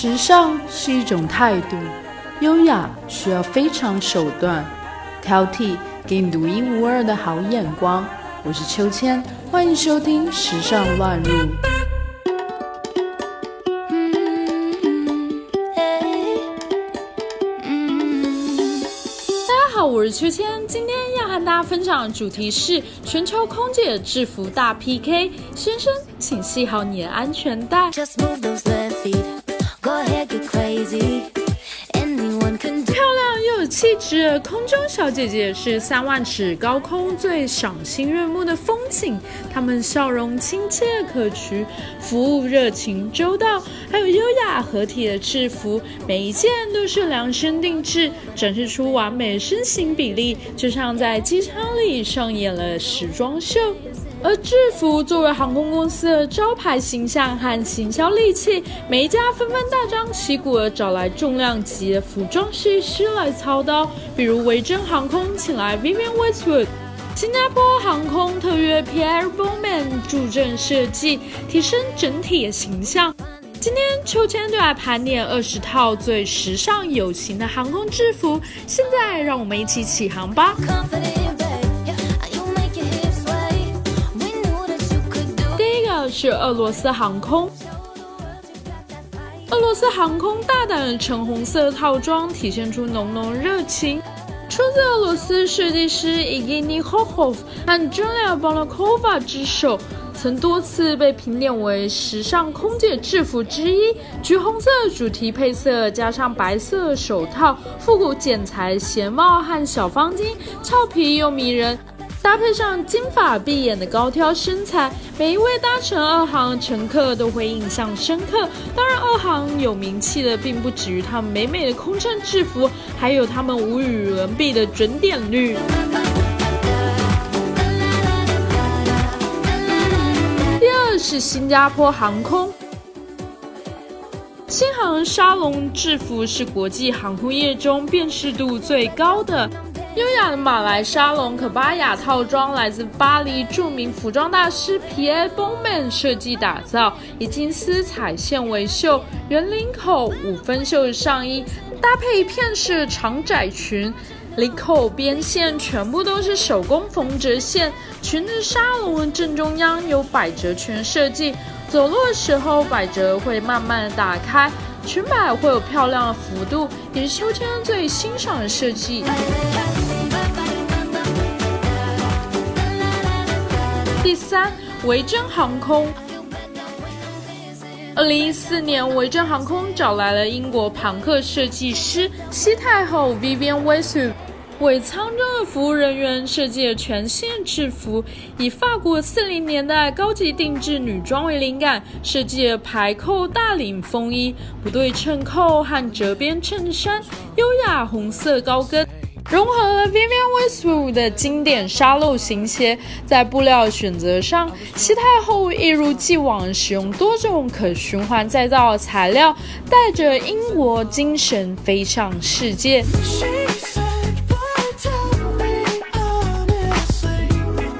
时尚是一种态度，优雅需要非常手段，挑剔给你独一无二的好眼光。我是秋千，欢迎收听《时尚乱入》。大家好，我是秋千，今天要和大家分享的主题是全球空姐制服大 PK。先生，请系好你的安全带。Just move those left feet. 漂亮又有气质的空中小姐姐是三万尺高空最赏心悦目的风景。她们笑容亲切可掬，服务热情周到，还有优雅合体的制服，每一件都是量身定制，展示出完美身形比例，就像在机舱里上演了时装秀。而制服作为航空公司的招牌形象和行销利器，每一家纷纷大张旗鼓地找来重量级的服装设计师来操刀。比如维珍航空请来 Vivian Westwood，新加坡航空特约 Pierre Bowman 助阵设计，提升整体的形象。今天秋千就来盘点二十套最时尚有型的航空制服。现在让我们一起起航吧！是俄罗斯航空。俄罗斯航空大胆的橙红色套装，体现出浓浓热情。出自俄罗斯设计师 Igny Khozhov 和 Julia Bonakova 之手，曾多次被评点为时尚空姐制服之一。橘红色主题配色，加上白色手套、复古剪裁鞋帽和小方巾，俏皮又迷人。搭配上金发碧眼的高挑身材，每一位搭乘二航乘客都会印象深刻。当然，二航有名气的并不止于他们美美的空乘制服，还有他们无与伦比的准点率。第二是新加坡航空，新航沙龙制服是国际航空业中辨识度最高的。优雅的马来沙龙可巴雅套装来自巴黎著名服装大师皮埃 m a n 设计打造，以金丝彩线为袖，圆领口五分袖的上衣，搭配一片式长窄裙，领口边线全部都是手工缝折线。裙子沙龙正中央有百褶裙设计，走路的时候百褶会慢慢的打开，裙摆会有漂亮的幅度，也是秋天最欣赏的设计。第三，维珍航空。二零一四年，维珍航空找来了英国庞克设计师西太后 Vivian Westwood，为舱中的服务人员设计了全新制服，以法国四零年代高级定制女装为灵感，设计了排扣大领风衣、不对称扣和折边衬衫，优雅红色高跟。融合了 Vivienne Westwood 的经典沙漏型鞋，在布料选择上，西太后一如既往使用多种可循环再造材料，带着英国精神飞向世界。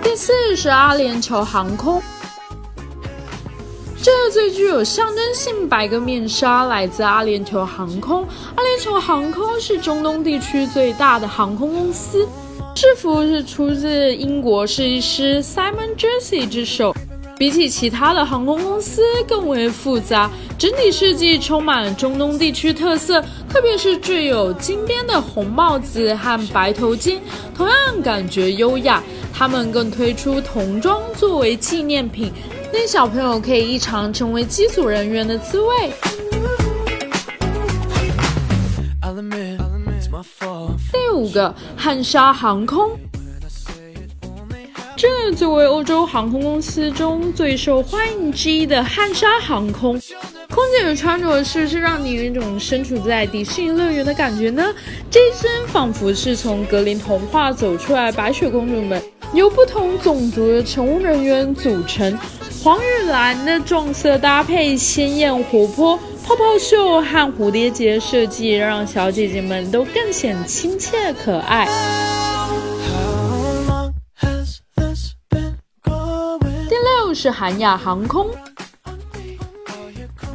第四是阿联酋航空。这最具有象征性白个面纱来自阿联酋航空。阿联酋航空是中东地区最大的航空公司。制服是出自英国设计师 Simon Jersey 之手，比起其他的航空公司更为复杂，整体设计充满了中东地区特色，特别是具有金边的红帽子和白头巾，同样感觉优雅。他们更推出童装作为纪念品。令小朋友可以一尝成为机组人员的滋味。第五个，汉莎航空。这作为欧洲航空公司中最受欢迎之一的汉莎航空，空姐的穿着是不是让你有一种身处在迪士尼乐园的感觉呢？这一身仿佛是从格林童话走出来，白雪公主们由不同种族的乘务人员组成。黄与蓝的撞色搭配，鲜艳活泼，泡泡袖和蝴蝶结设计，让小姐姐们都更显亲切可爱。第六是韩亚航空。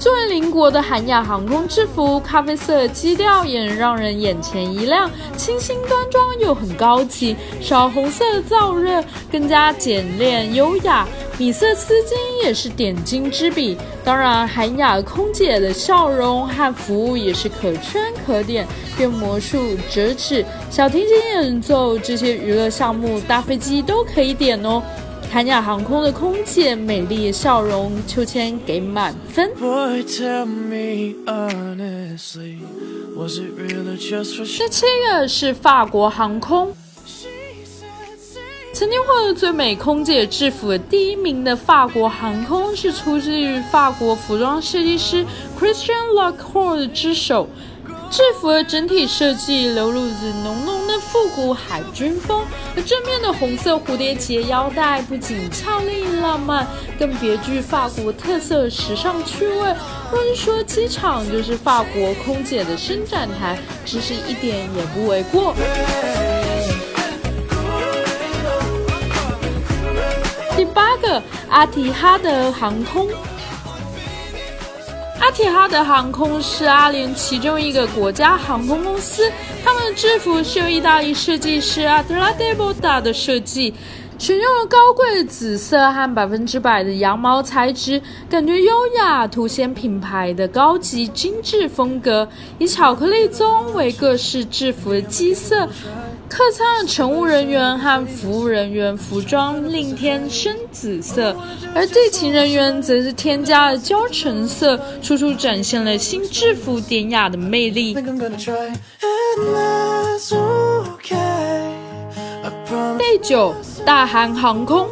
作为邻国的韩亚航空制服，咖啡色基调也让人眼前一亮，清新端庄又很高级。少红色的燥热，更加简练优雅。米色丝巾也是点睛之笔。当然，韩亚空姐的笑容和服务也是可圈可点，变魔术、折纸、小提琴演奏这些娱乐项目，搭飞机都可以点哦。韩亚航空的空姐美丽笑容，秋千给满分。第七个是法国航空，曾经获得最美空姐制服的第一名的法国航空，是出自于法国服装设计师 Christian Lacroix 之手。制服的整体设计流露着浓浓的复古海军风，而正面的红色蝴蝶结腰带不仅俏丽浪漫，更别具法国特色时尚趣味。若是说机场就是法国空姐的伸展台，其实一点也不为过。第八个，阿提哈德航空。阿提哈德航空是阿联其中一个国家航空公司，他们的制服是由意大利设计师阿德拉德波达的设计，选用了高贵的紫色和百分之百的羊毛材质，感觉优雅，凸显品牌的高级精致风格，以巧克力棕为各式制服的基色。客舱的乘务人员和服务人员服装另添深紫色，而地勤人员则是添加了焦橙色，处处展现了新制服典雅的魅力。第九，大韩航空。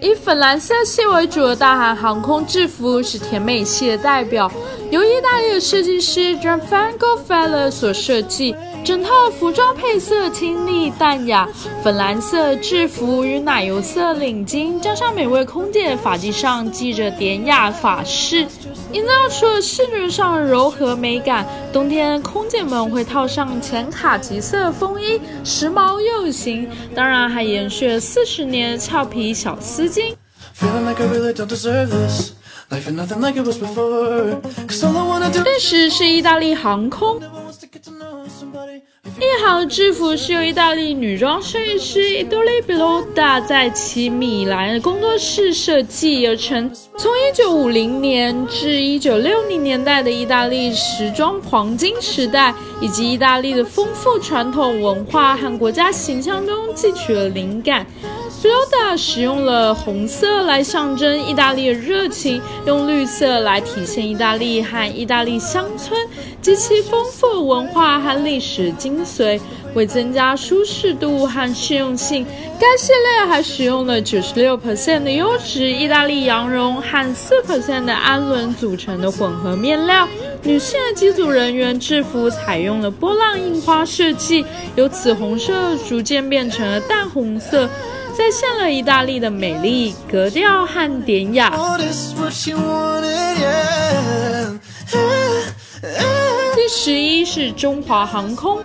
以粉蓝色系为主的大韩航空制服是甜美系的代表，由意大利的设计师 Gianfranco f e l l e r 所设计。整套服装配色清丽淡雅，粉蓝色制服与奶油色领巾，加上每位空姐发髻上系着典雅发饰，营造出了视觉上柔和美感。冬天空姐们会套上浅卡其色风衣，时髦又有型。当然还延续了四十年俏皮小丝巾。第十是意大利航空。一航制服是由意大利女装设计师伊多利比罗达在其米兰工作室设计而成。从1950年至1960年代的意大利时装黄金时代，以及意大利的丰富传统文化和国家形象中汲取了灵感。比罗达使用了红色来象征意大利的热情，用绿色来体现意大利和意大利乡村及其丰富文化和历史精髓。为增加舒适度和适用性，该系列还使用了九十六的优质意大利羊绒和四的氨纶组成的混合面料。女性的机组人员制服采用了波浪印花设计，由紫红色逐渐变成了淡红色。再现了意大利的美丽、格调和典雅。十一是中华航空。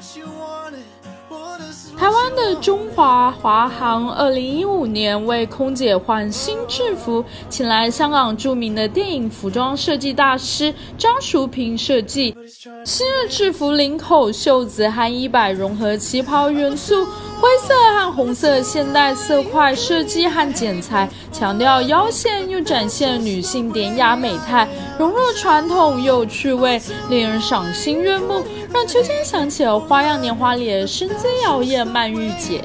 台湾的中华华航，二零一五年为空姐换新制服，请来香港著名的电影服装设计大师张淑萍设计。新的制服领口、袖子和衣摆融合旗袍元素，灰色和红色现代色块设计和剪裁，强调腰线又展现女性典雅美态，融入传统又有趣味，令人赏心悦目。让秋千想起了《花样年华》里的身姿摇曳曼玉姐。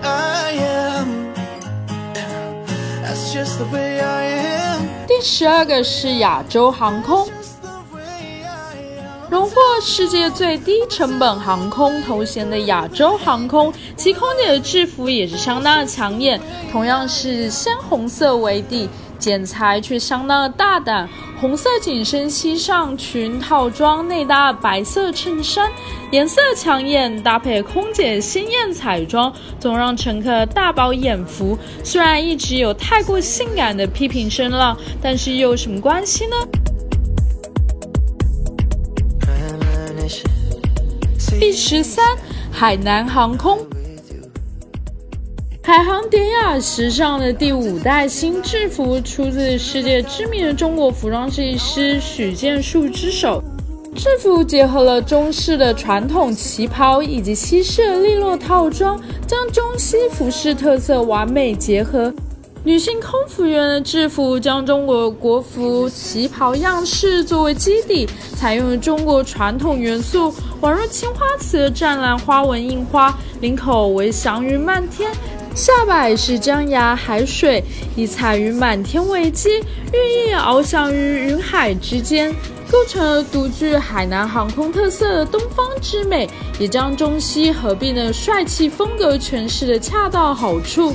第十二个是亚洲航空，荣获世界最低成本航空头衔的亚洲航空，其空姐的制服也是相当的抢眼，同样是鲜红色为底。剪裁却相当的大胆，红色紧身西上裙套装内搭白色衬衫，颜色抢眼，搭配空姐鲜艳彩妆，总让乘客大饱眼福。虽然一直有太过性感的批评声浪，但是又有什么关系呢？十三，海南航空。海航典雅时尚的第五代新制服出自世界知名的中国服装设计师许建树之手。制服结合了中式的传统旗袍以及西式的利落套装，将中西服饰特色完美结合。女性空服员的制服将中国国服旗袍样式作为基底，采用了中国传统元素，宛若青花瓷的湛蓝花纹印花，领口为祥云漫天。下摆是江崖海水，以彩云满天为基，寓意翱翔于云海之间，构成了独具海南航空特色的东方之美，也将中西合并的帅气风格诠释的恰到好处。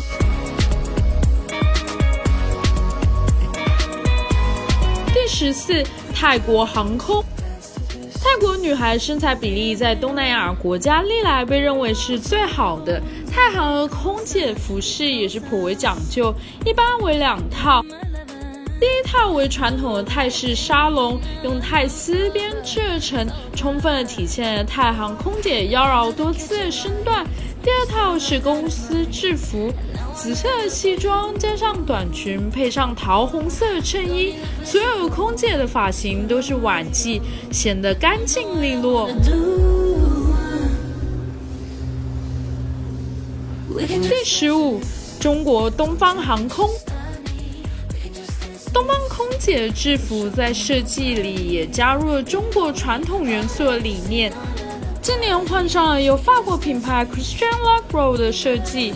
十四，泰国航空。泰国女孩身材比例在东南亚国家历来被认为是最好的。太行的空姐服饰也是颇为讲究，一般为两套。第一套为传统的泰式沙龙，用泰丝编织而成，充分的体现了太行空姐妖娆多姿的身段。第二套是公司制服，紫色的西装加上短裙，配上桃红色的衬衣，所有空姐的发型都是晚髻，显得干净利落。第十五，中国东方航空。东方空姐制服在设计里也加入了中国传统元素的理念。今年换上了由法国品牌 Christian Lacroix 的设计，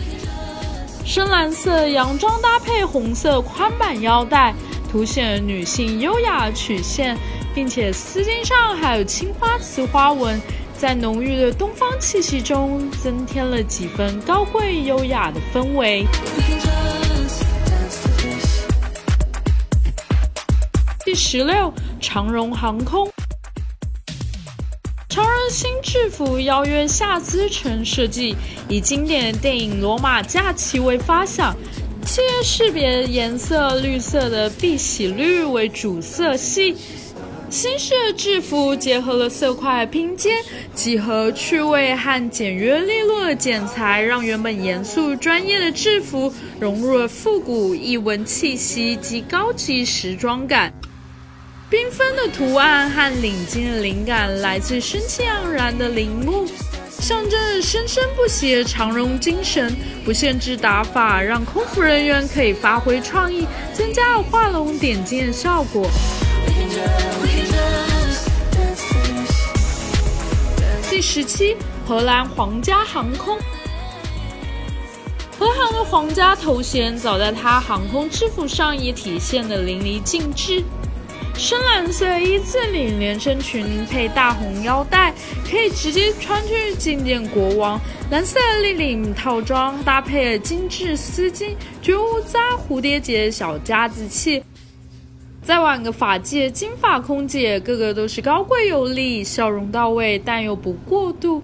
深蓝色洋装搭配红色宽版腰带，凸显女性优雅曲线，并且丝巾上还有青花瓷花纹。在浓郁的东方气息中，增添了几分高贵优雅的氛围。十六，长荣航空。长荣新制服邀约夏思成设计，以经典电影《罗马假期》为发想，企业识别颜色绿色的碧玺绿为主色系。新式制服结合了色块拼接、几何趣味和简约利落的剪裁，让原本严肃专业的制服融入了复古异文气息及高级时装感。缤纷的图案和领巾的灵感来自生气盎然的铃木，象征着生生不息的长绒精神。不限制打法，让空服人员可以发挥创意，增加了画龙点睛的效果。第十七，荷兰皇家航空。荷兰的皇家头衔早在它航空制服上也体现的淋漓尽致。深蓝色一字领连身裙配大红腰带，可以直接穿去觐见国王。蓝色立领套装搭配精致丝巾，绝无扎蝴蝶结小家子气。再挽个发髻，金发空姐个个都是高贵有力，笑容到位，但又不过度。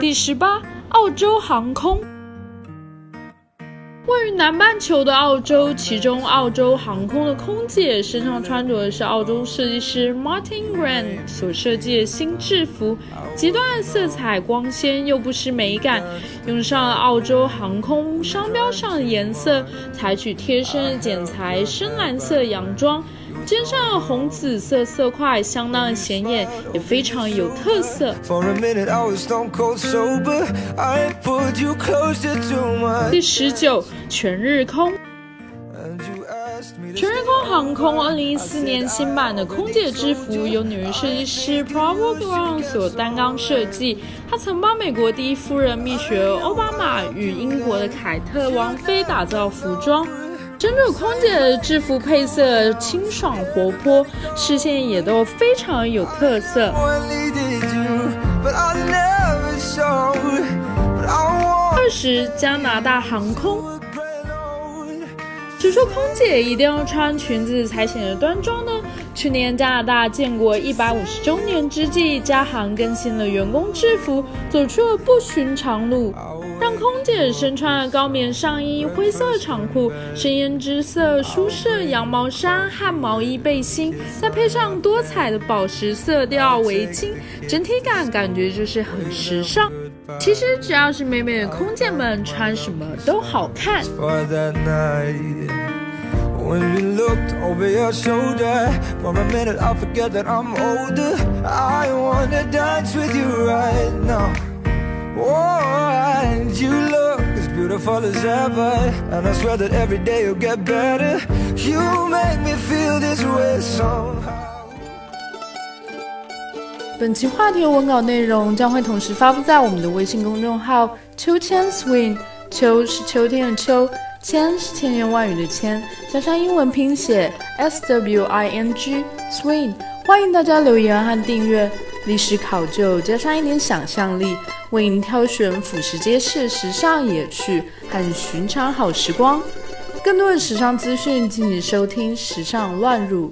第十八，澳洲航空。位于南半球的澳洲，其中澳洲航空的空姐身上穿着的是澳洲设计师 Martin Grant 所设计的新制服，极端色彩光鲜又不失美感，用上了澳洲航空商标上的颜色，采取贴身的剪裁，深蓝色洋装。肩上红紫色色块相当显眼，也非常有特色。第十九，全日空。全日空航空二零一四年新版的空姐制服由女设计师 Pravo Brown 所担纲设计。她曾帮美国第一夫人蜜雪儿奥巴马与英国的凯特王妃打造服装。珍珠空姐的制服配色清爽活泼，视线也都非常有特色。二十，加拿大航空。只说空姐一定要穿裙子才显得端庄呢。去年加拿大建国一百五十周年之际，加航更新了员工制服，走出了不寻常路。让空姐身穿高棉上衣、灰色长裤、深胭脂色舒适羊毛衫和毛衣背心，再配上多彩的宝石色调围巾，整体感感觉就是很时尚。其实只要是美美的空姐们，穿什么都好看。When you looked over your shoulder For a minute I forget that I'm older I wanna dance with you right now Oh, and you look as beautiful as ever And I swear that every day you'll get better You make me feel this way somehow 本期话题文稿内容将会同时发布在我们的微信公众号“秋千 swing”，秋是秋天的秋。千是千言万语的千，加上英文拼写 S W I N G Swing，欢迎大家留言和订阅。历史考究加上一点想象力，为您挑选俯拾皆是时尚野趣和寻常好时光。更多的时尚资讯，敬请收听《时尚乱入》。